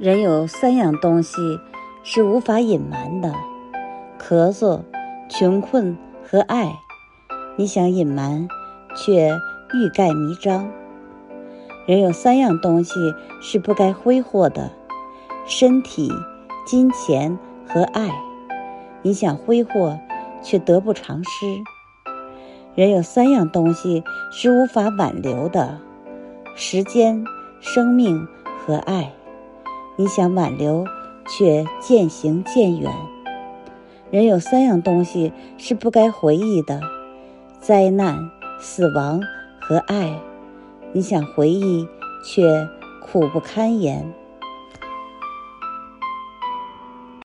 人有三样东西是无法隐瞒的：咳嗽、穷困和爱。你想隐瞒，却欲盖弥彰。人有三样东西是不该挥霍的：身体、金钱和爱。你想挥霍，却得不偿失。人有三样东西是无法挽留的：时间、生命和爱。你想挽留，却渐行渐远。人有三样东西是不该回忆的：灾难、死亡和爱。你想回忆，却苦不堪言。